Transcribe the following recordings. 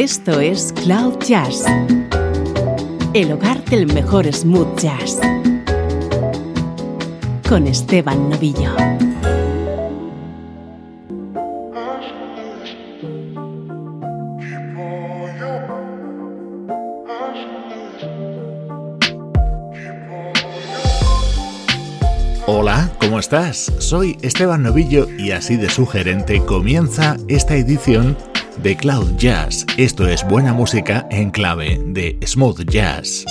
Esto es Cloud Jazz, el hogar del mejor smooth jazz, con Esteban Novillo. Hola, ¿cómo estás? Soy Esteban Novillo y así de sugerente comienza esta edición de Cloud Jazz. Esto es buena música en clave de smooth jazz.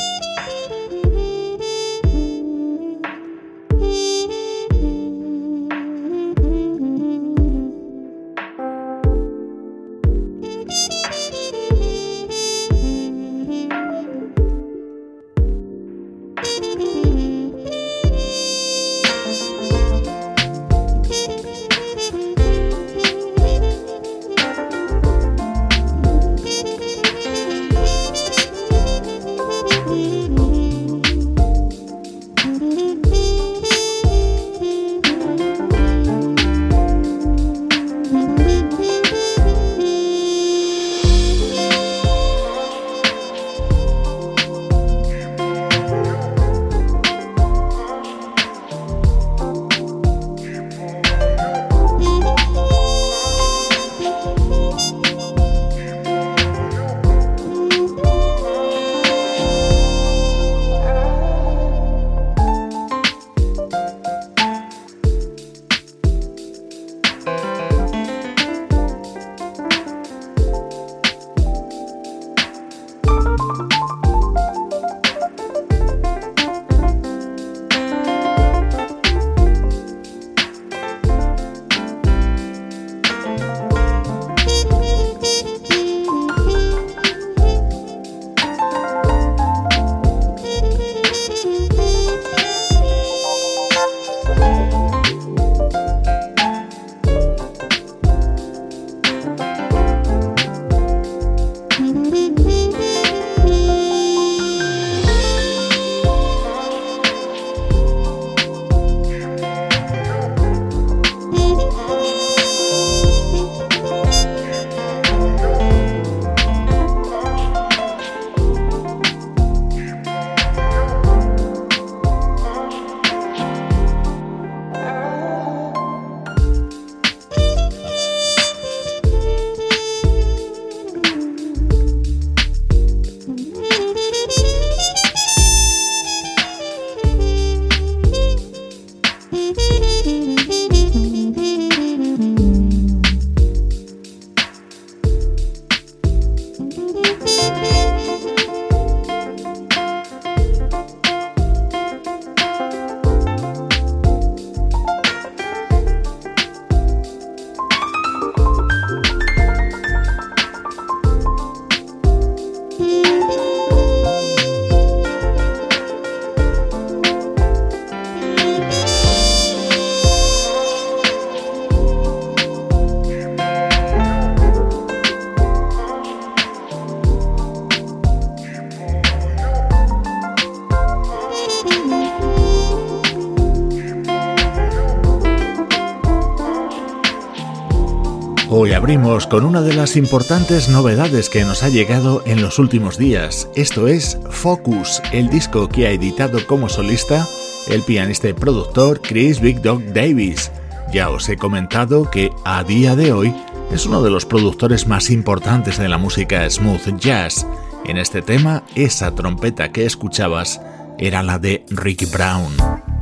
Abrimos con una de las importantes novedades que nos ha llegado en los últimos días. Esto es Focus, el disco que ha editado como solista el pianista y productor Chris Big Dog Davis. Ya os he comentado que a día de hoy es uno de los productores más importantes de la música smooth jazz. En este tema, esa trompeta que escuchabas era la de Ricky Brown.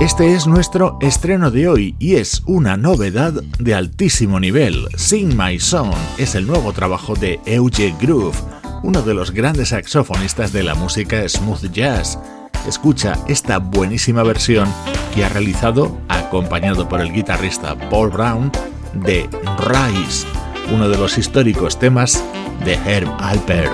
Este es nuestro estreno de hoy y es una novedad de altísimo nivel. Sing My Song es el nuevo trabajo de Euge Groove, uno de los grandes saxofonistas de la música smooth jazz. Escucha esta buenísima versión que ha realizado, acompañado por el guitarrista Paul Brown, de Rise, uno de los históricos temas de Herb Alpert.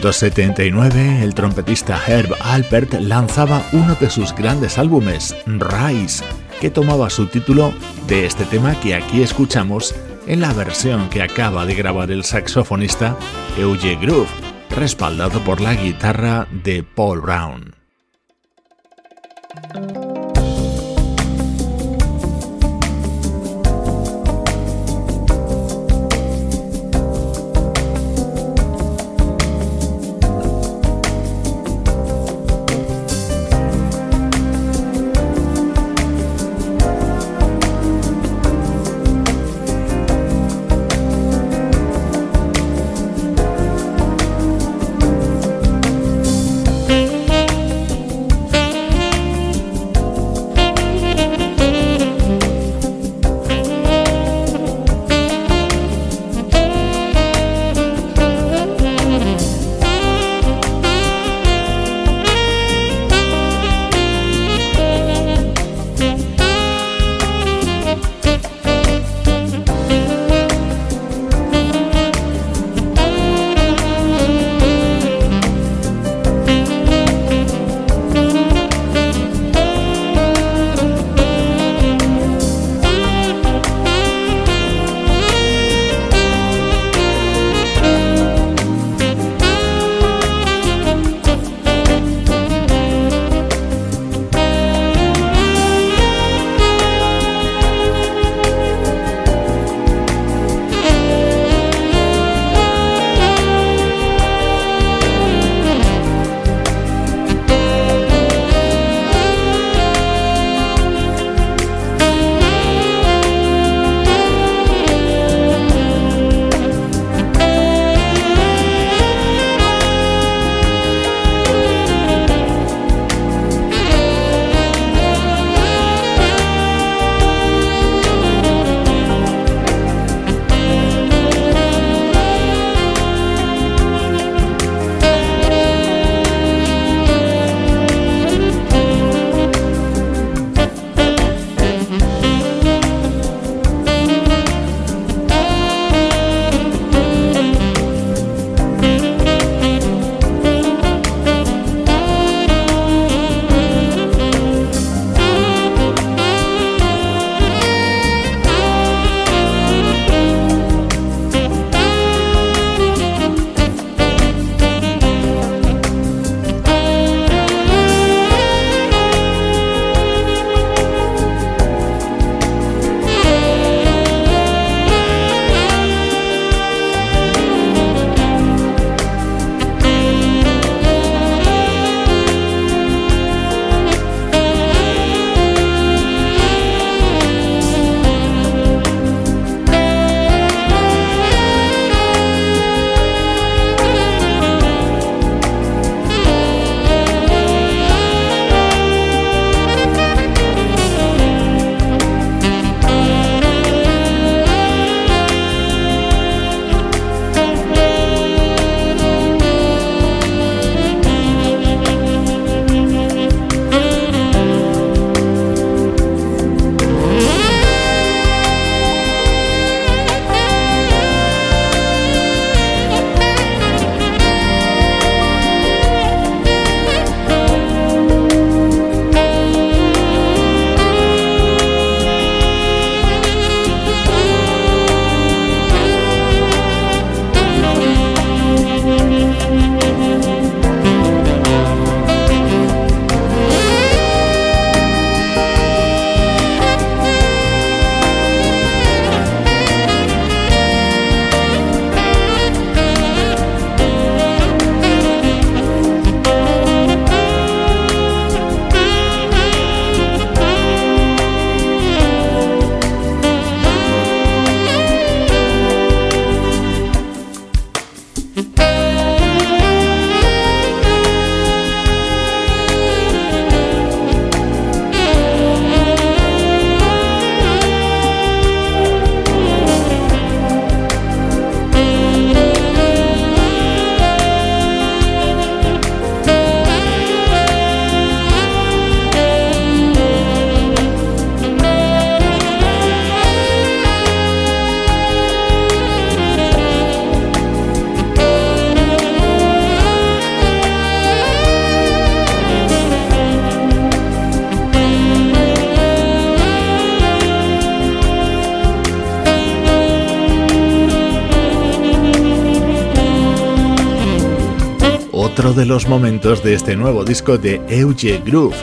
1979, el trompetista Herb Alpert lanzaba uno de sus grandes álbumes, Rise, que tomaba su título de este tema que aquí escuchamos en la versión que acaba de grabar el saxofonista Euge Groove, respaldado por la guitarra de Paul Brown. De los momentos de este nuevo disco de Euge Groove,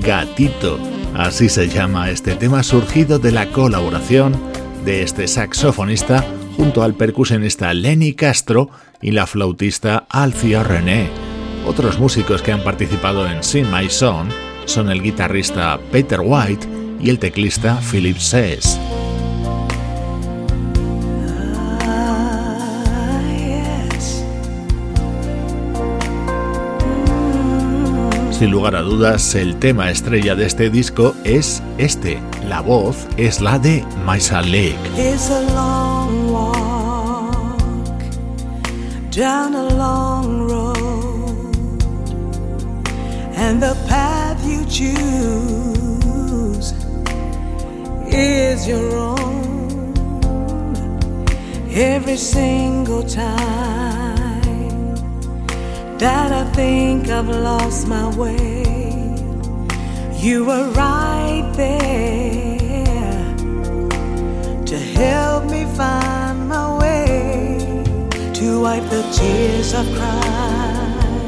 Gatito. Así se llama este tema surgido de la colaboración de este saxofonista junto al percusionista Lenny Castro y la flautista Alcia René. Otros músicos que han participado en Sing My Song son el guitarrista Peter White y el teclista Philip Says. Sin lugar a dudas, el tema estrella de este disco es este. La voz es la de Maisa Lake. down a long road, and the path you choose is your own. Every single time that I think I've lost my way. You were right there to help me find my way, to wipe the tears I've cried,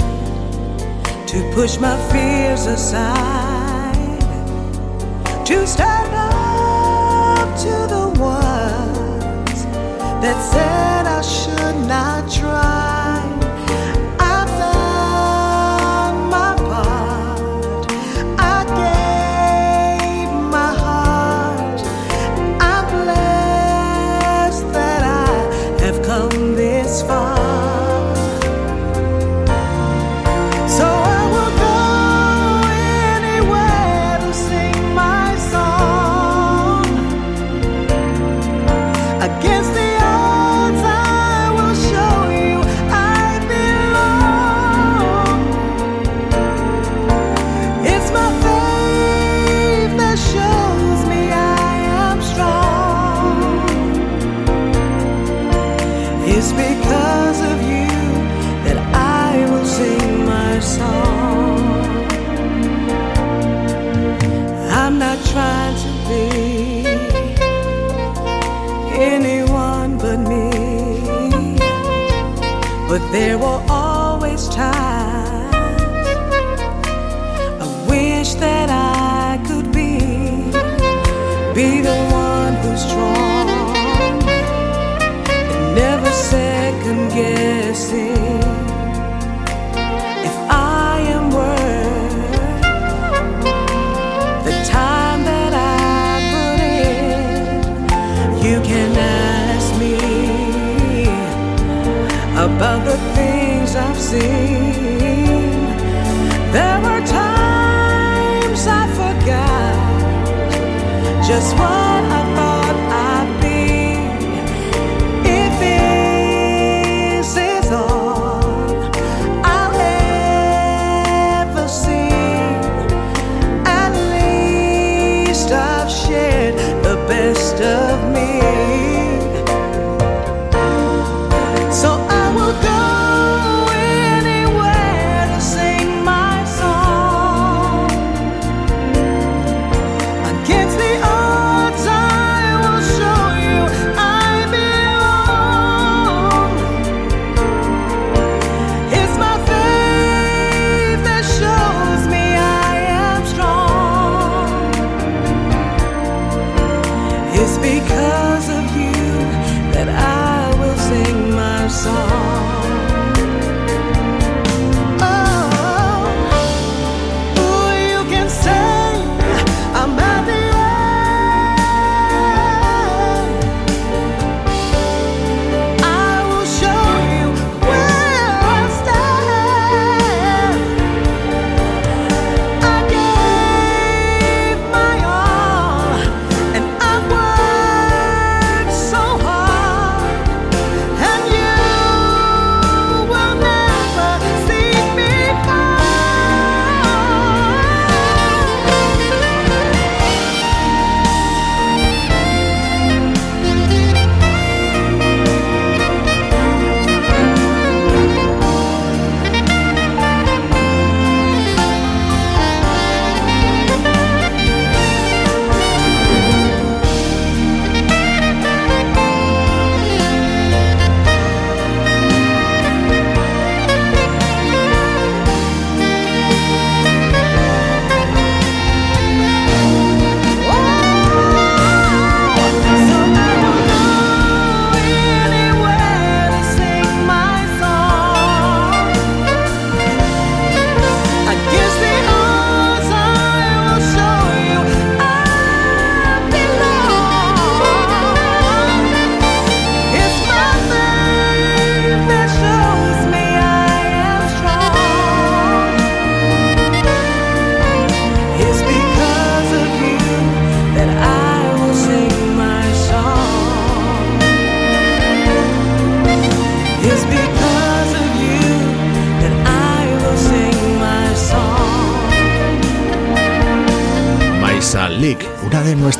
to push my fears aside, to stand up to the ones that said I should not try. There were always times I wish that I could be be the one who's strong and never second guessing if I am worth the time that I put in. You can seen. There were times I forgot just what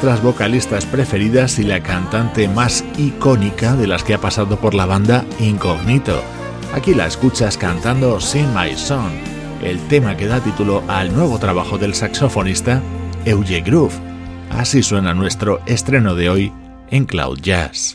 nuestras vocalistas preferidas y la cantante más icónica de las que ha pasado por la banda Incognito. Aquí la escuchas cantando Sing My Song, el tema que da título al nuevo trabajo del saxofonista Euge Groove. Así suena nuestro estreno de hoy en Cloud Jazz.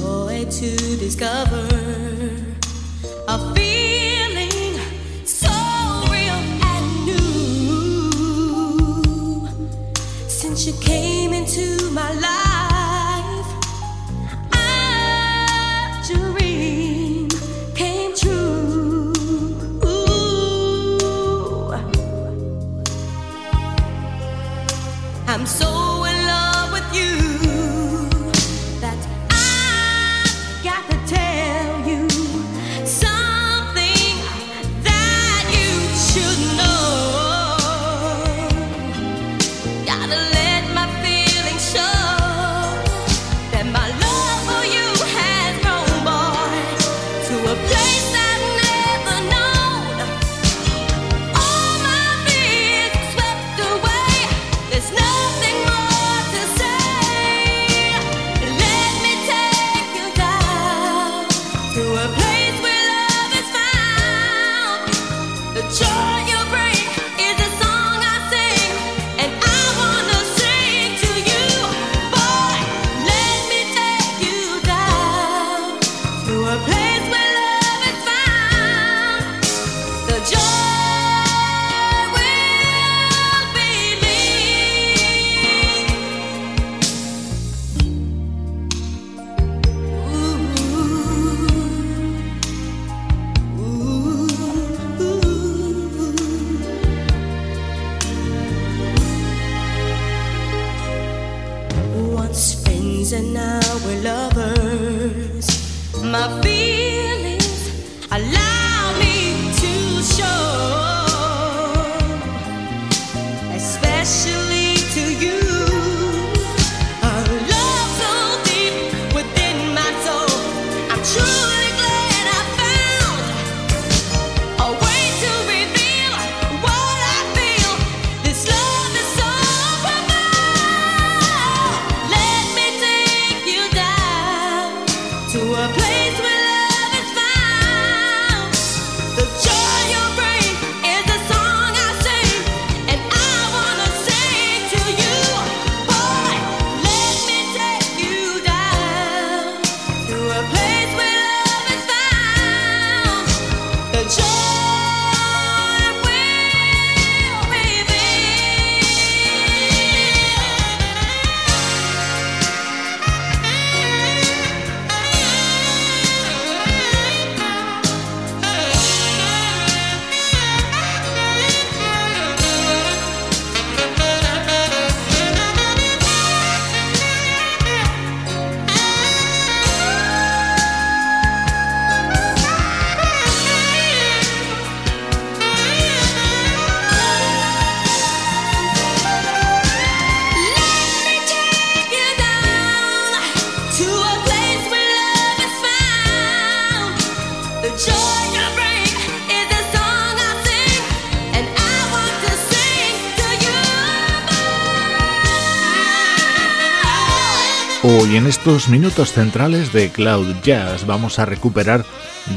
Hoy en estos minutos centrales de Cloud Jazz vamos a recuperar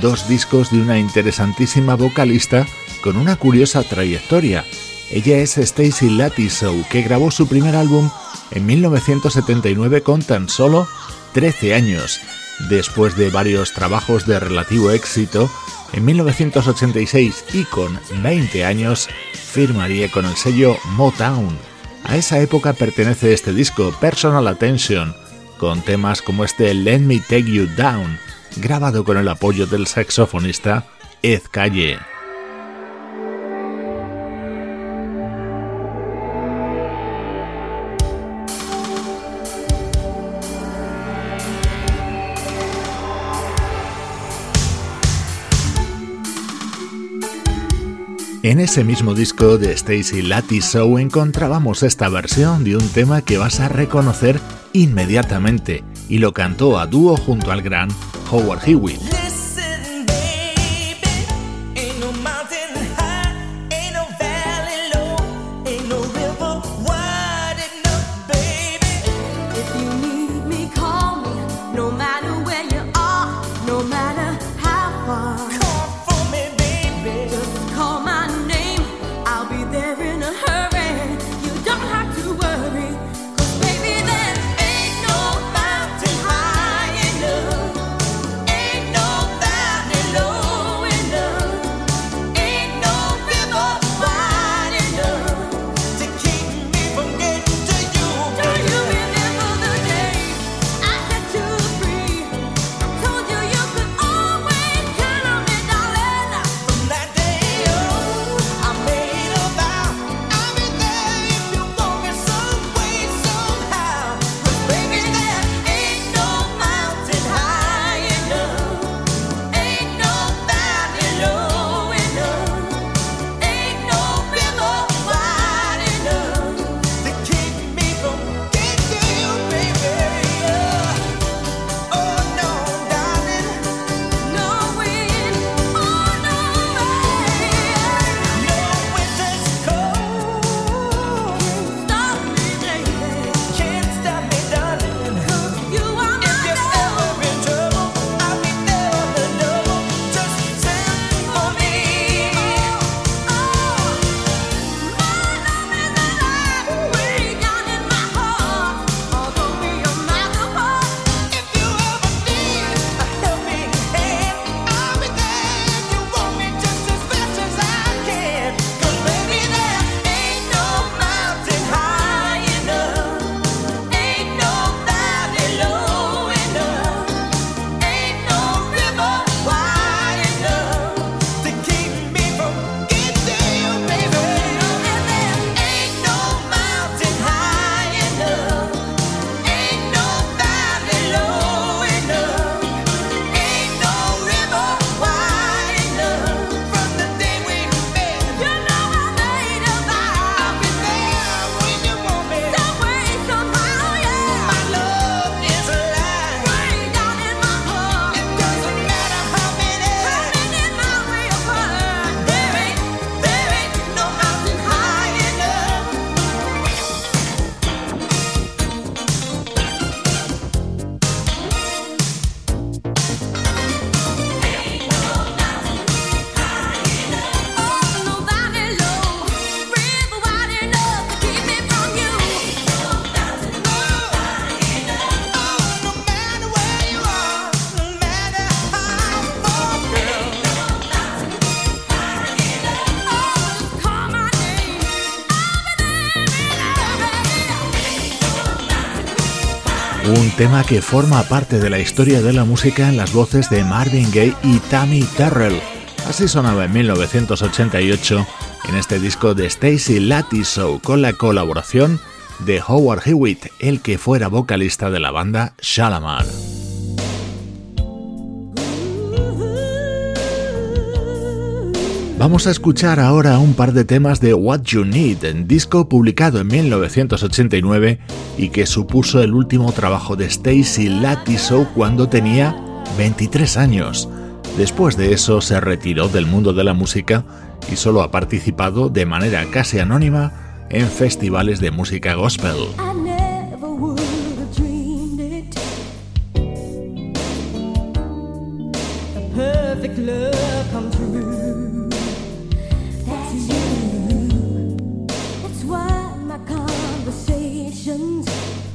dos discos de una interesantísima vocalista con una curiosa trayectoria. Ella es Stacy Latisow, que grabó su primer álbum en 1979 con tan solo 13 años. Después de varios trabajos de relativo éxito, en 1986 y con 20 años, firmaría con el sello Motown A esa época pertenece este disco, Personal Attention, con temas como este Let Me Take You Down, grabado con el apoyo del saxofonista Ed Calle. En ese mismo disco de Stacy Latty Show encontrábamos esta versión de un tema que vas a reconocer inmediatamente y lo cantó a dúo junto al gran Howard Hewitt. Tema que forma parte de la historia de la música en las voces de Marvin Gaye y Tammy Terrell. Así sonaba en 1988 en este disco de Stacy Latty Show con la colaboración de Howard Hewitt, el que fuera vocalista de la banda Shalamar. Vamos a escuchar ahora un par de temas de What You Need, disco publicado en 1989 y que supuso el último trabajo de Stacy Latisow cuando tenía 23 años. Después de eso se retiró del mundo de la música y solo ha participado de manera casi anónima en festivales de música gospel. 你选择。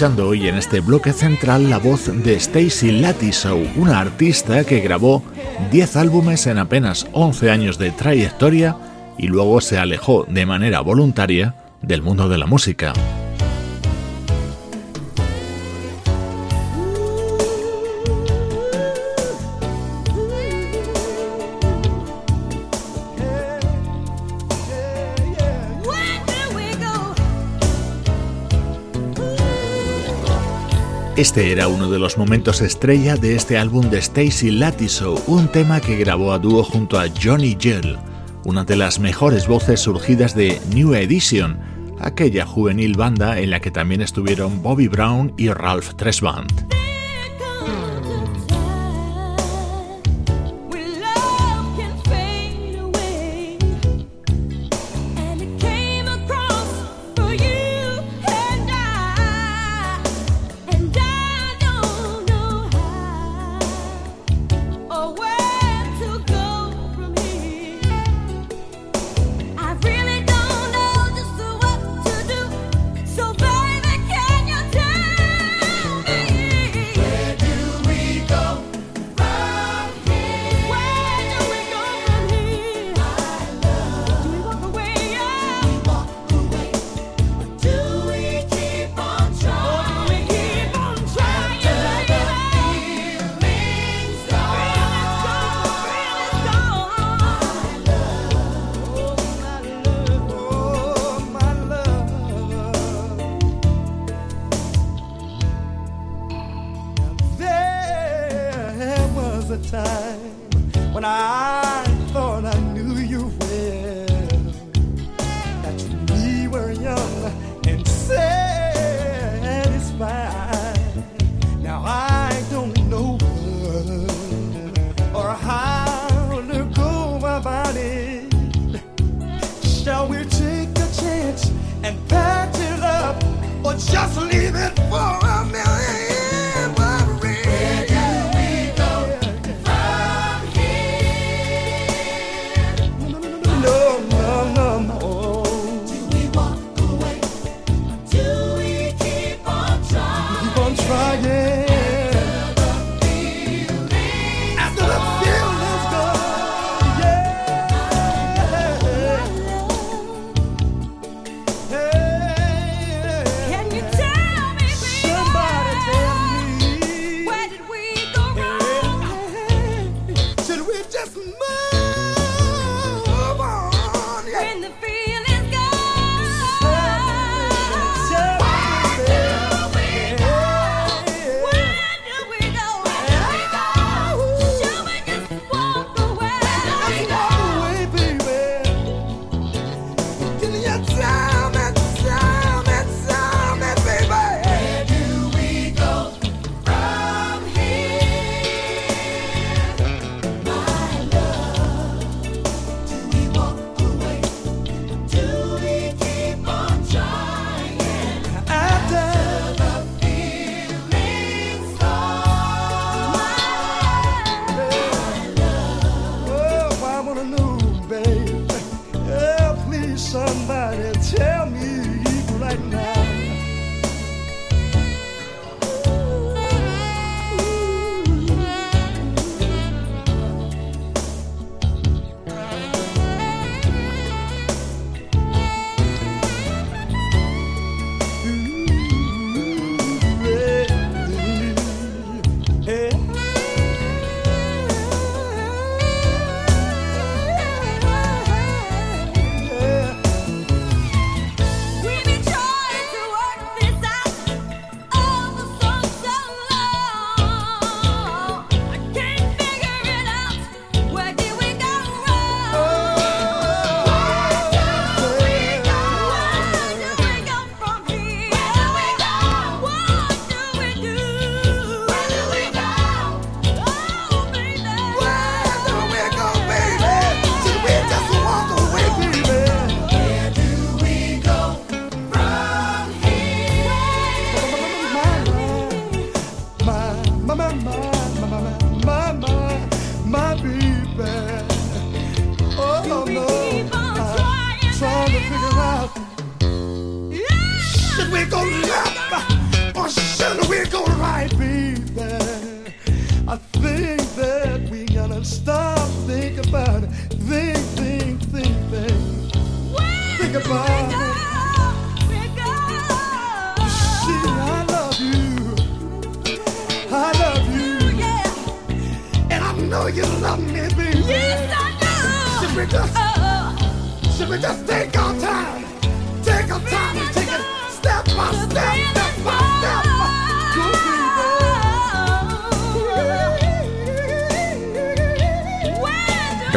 Hoy en este bloque central la voz de Stacy Latisow, una artista que grabó 10 álbumes en apenas 11 años de trayectoria y luego se alejó de manera voluntaria del mundo de la música. Este era uno de los momentos estrella de este álbum de Stacy Latiso, un tema que grabó a dúo junto a Johnny Gill, una de las mejores voces surgidas de New Edition, aquella juvenil banda en la que también estuvieron Bobby Brown y Ralph Tresvant. Just leave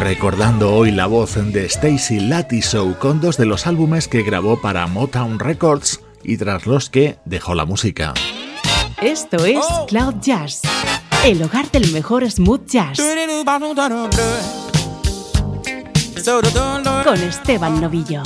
Recordando hoy la voz de Stacy Latisow con dos de los álbumes que grabó para Motown Records y tras los que dejó la música. Esto es Cloud Jazz, el hogar del mejor smooth jazz, con Esteban Novillo.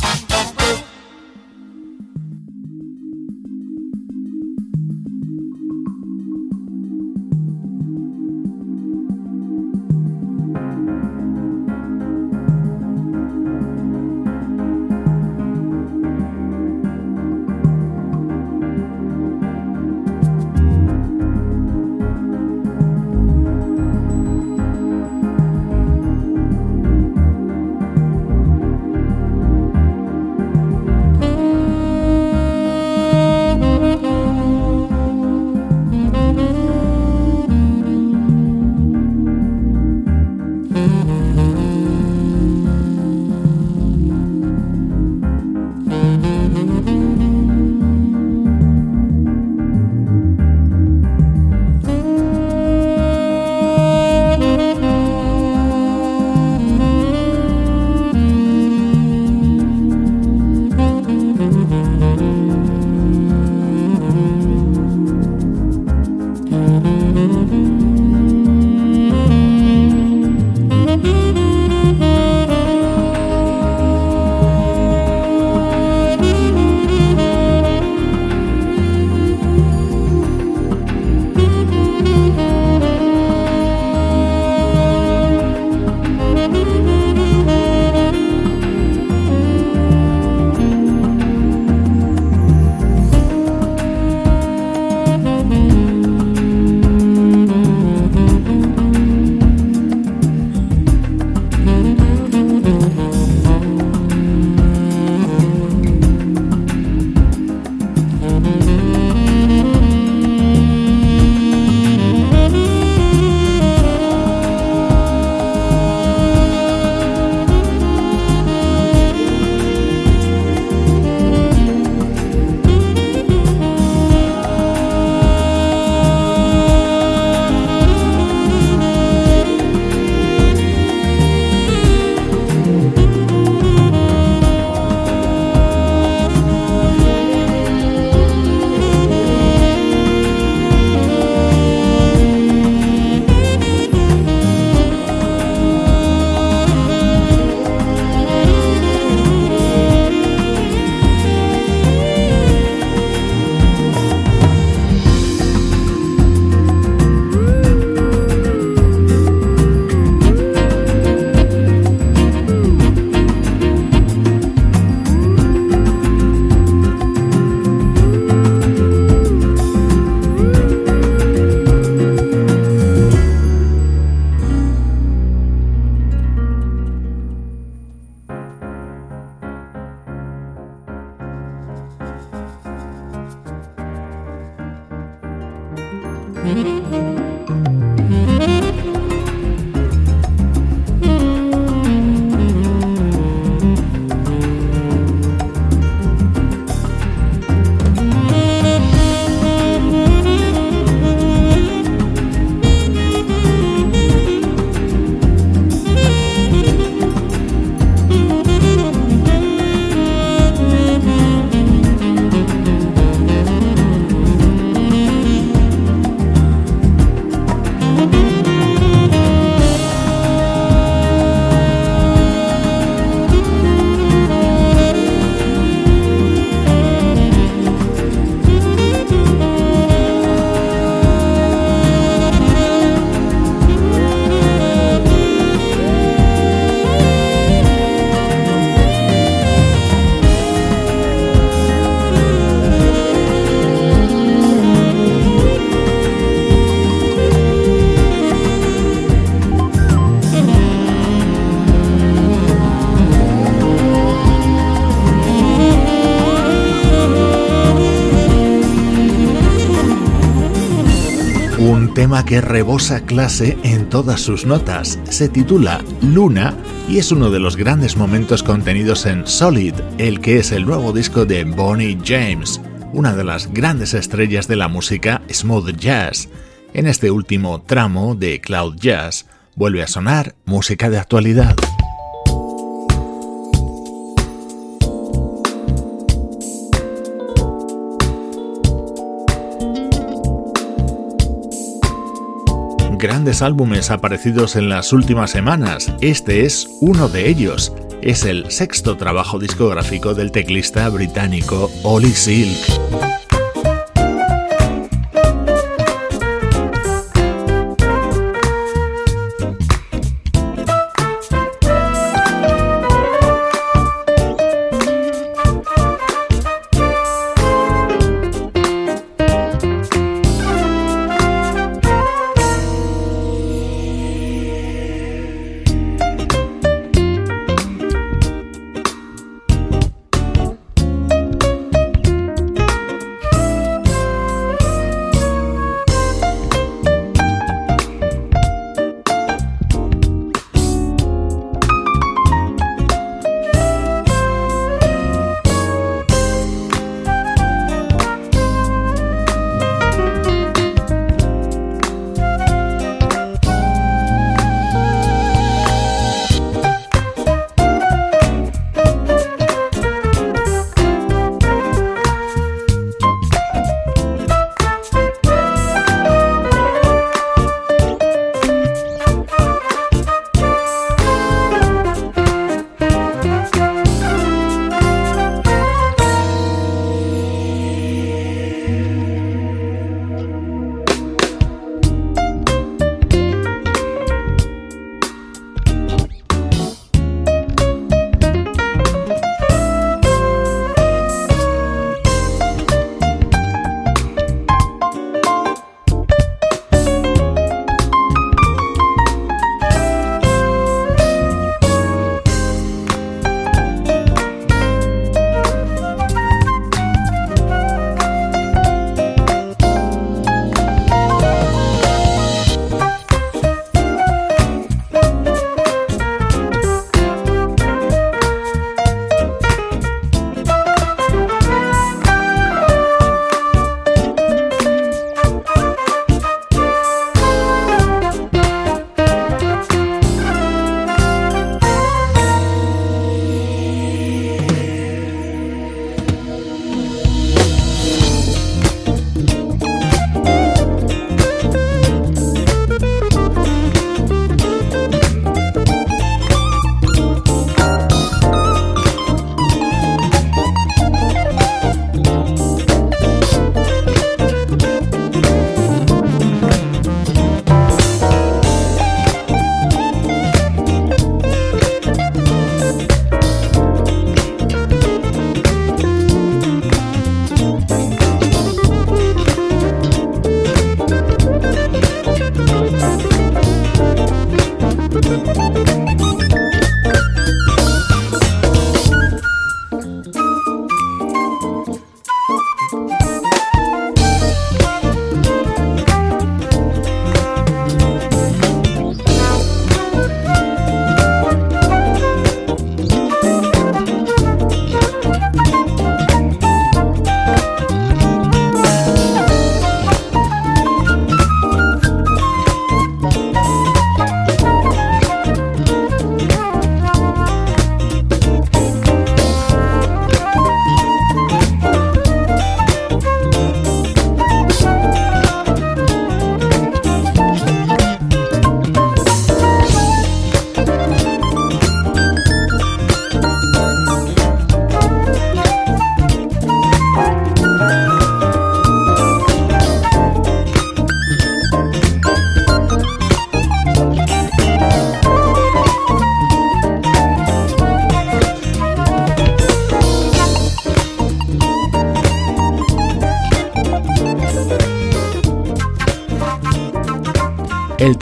Tema que rebosa clase en todas sus notas. Se titula Luna y es uno de los grandes momentos contenidos en Solid, el que es el nuevo disco de Bonnie James, una de las grandes estrellas de la música smooth jazz. En este último tramo de Cloud Jazz vuelve a sonar música de actualidad. Álbumes aparecidos en las últimas semanas. Este es uno de ellos. Es el sexto trabajo discográfico del teclista británico Ollie Silk.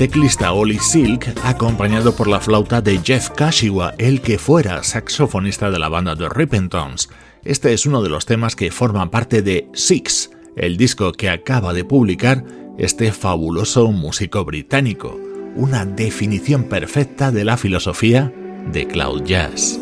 Teclista Ollie Silk, acompañado por la flauta de Jeff Kashiwa, el que fuera saxofonista de la banda The Rippingtons. Este es uno de los temas que forman parte de Six, el disco que acaba de publicar este fabuloso músico británico, una definición perfecta de la filosofía de Cloud Jazz.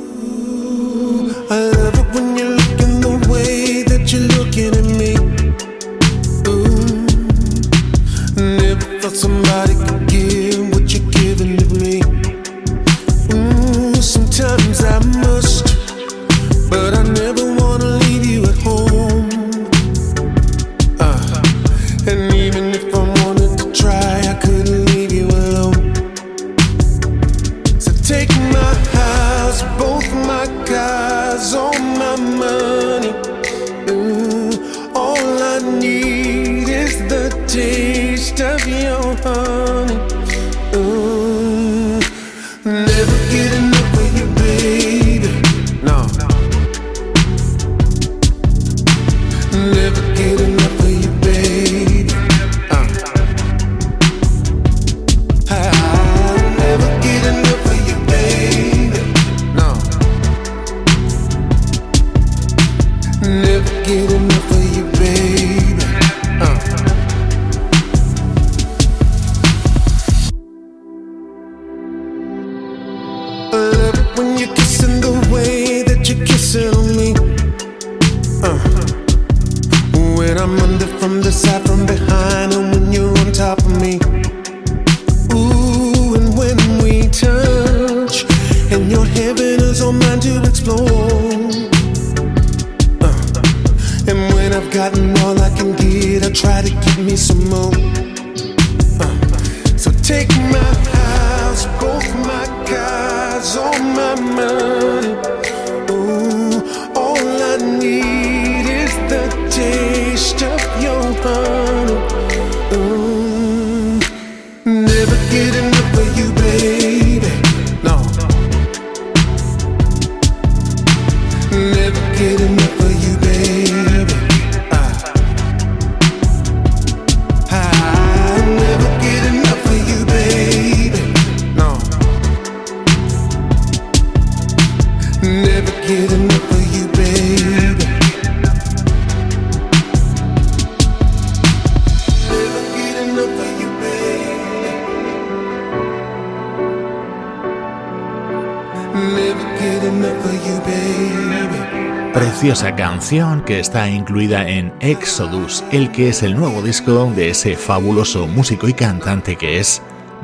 Que está incluida en Exodus, el que es el nuevo disco de ese fabuloso músico y cantante que es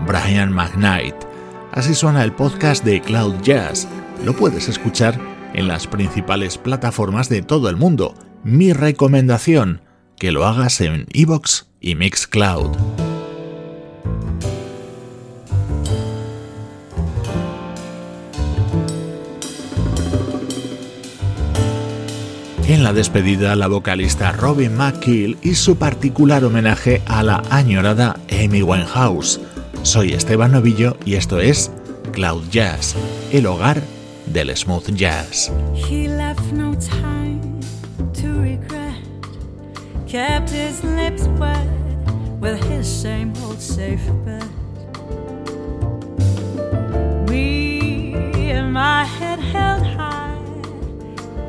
Brian McKnight. Así suena el podcast de Cloud Jazz. Lo puedes escuchar en las principales plataformas de todo el mundo. Mi recomendación, que lo hagas en Evox y Mixcloud. En la despedida, la vocalista Robin McKill y su particular homenaje a la añorada Amy Winehouse. Soy Esteban Novillo y esto es Cloud Jazz, el hogar del smooth jazz. Kept his lips wet with his same old safe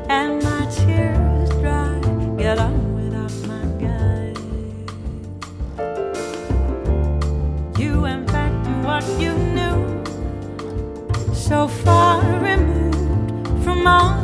and my tears dry. Get on without my guide. You went back to what you knew. So far removed from all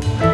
I